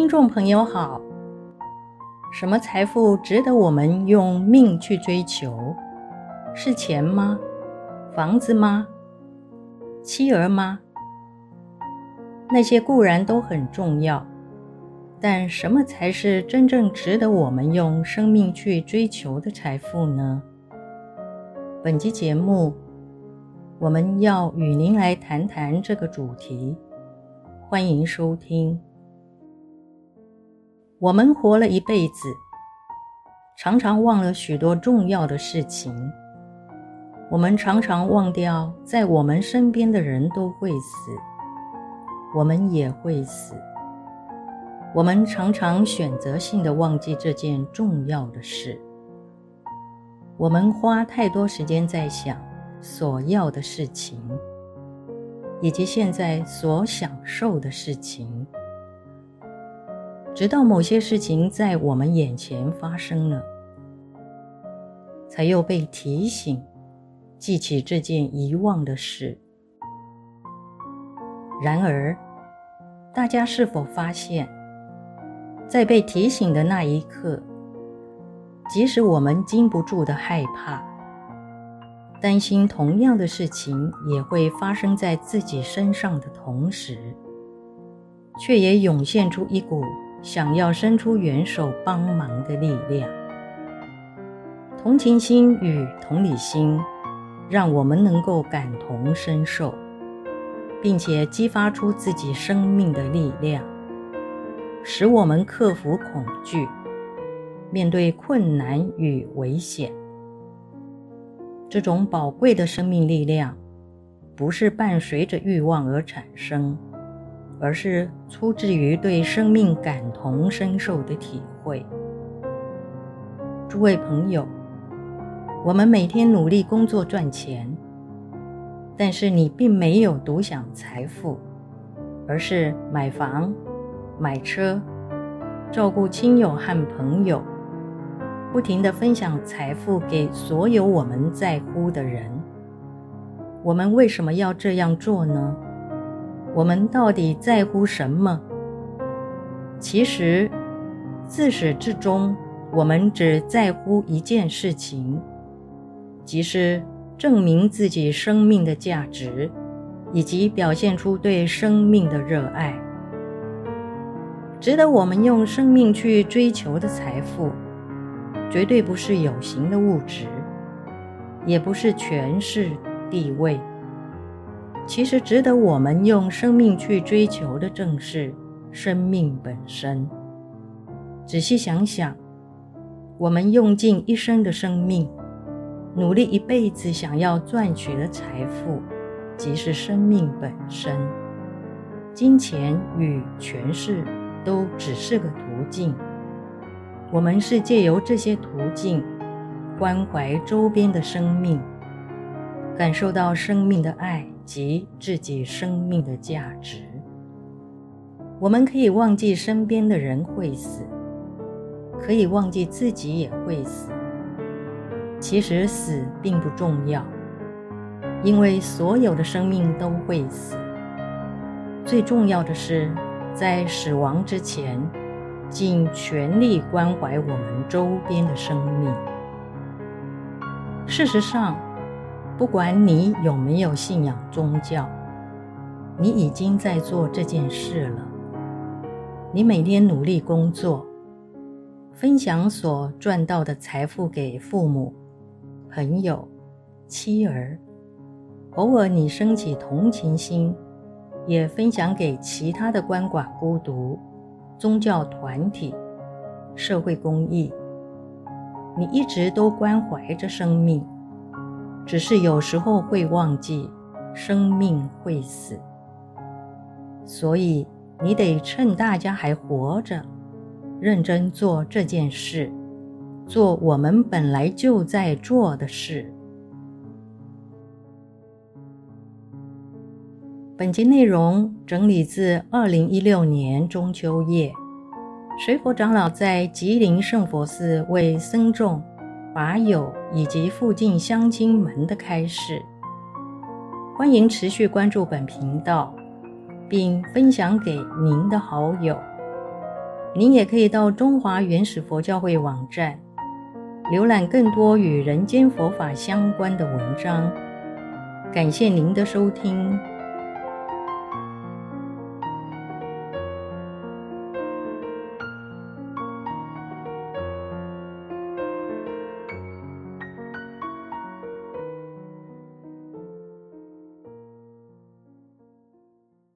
听众朋友好，什么财富值得我们用命去追求？是钱吗？房子吗？妻儿吗？那些固然都很重要，但什么才是真正值得我们用生命去追求的财富呢？本期节目，我们要与您来谈谈这个主题。欢迎收听。我们活了一辈子，常常忘了许多重要的事情。我们常常忘掉，在我们身边的人都会死，我们也会死。我们常常选择性的忘记这件重要的事。我们花太多时间在想所要的事情，以及现在所享受的事情。直到某些事情在我们眼前发生了，才又被提醒，记起这件遗忘的事。然而，大家是否发现，在被提醒的那一刻，即使我们禁不住的害怕、担心，同样的事情也会发生在自己身上的同时，却也涌现出一股。想要伸出援手帮忙的力量，同情心与同理心，让我们能够感同身受，并且激发出自己生命的力量，使我们克服恐惧，面对困难与危险。这种宝贵的生命力量，不是伴随着欲望而产生。而是出自于对生命感同身受的体会。诸位朋友，我们每天努力工作赚钱，但是你并没有独享财富，而是买房、买车，照顾亲友和朋友，不停的分享财富给所有我们在乎的人。我们为什么要这样做呢？我们到底在乎什么？其实，自始至终，我们只在乎一件事情，即是证明自己生命的价值，以及表现出对生命的热爱。值得我们用生命去追求的财富，绝对不是有形的物质，也不是权势地位。其实值得我们用生命去追求的，正是生命本身。仔细想想，我们用尽一生的生命，努力一辈子想要赚取的财富，即是生命本身。金钱与权势都只是个途径，我们是借由这些途径，关怀周边的生命，感受到生命的爱。及自己生命的价值，我们可以忘记身边的人会死，可以忘记自己也会死。其实死并不重要，因为所有的生命都会死。最重要的是，在死亡之前，尽全力关怀我们周边的生命。事实上，不管你有没有信仰宗教，你已经在做这件事了。你每天努力工作，分享所赚到的财富给父母、朋友、妻儿。偶尔你升起同情心，也分享给其他的鳏寡孤独、宗教团体、社会公益。你一直都关怀着生命。只是有时候会忘记，生命会死，所以你得趁大家还活着，认真做这件事，做我们本来就在做的事。本集内容整理自二零一六年中秋夜，水佛长老在吉林圣佛寺为僧众。法友以及附近乡亲们的开示，欢迎持续关注本频道，并分享给您的好友。您也可以到中华原始佛教会网站，浏览更多与人间佛法相关的文章。感谢您的收听。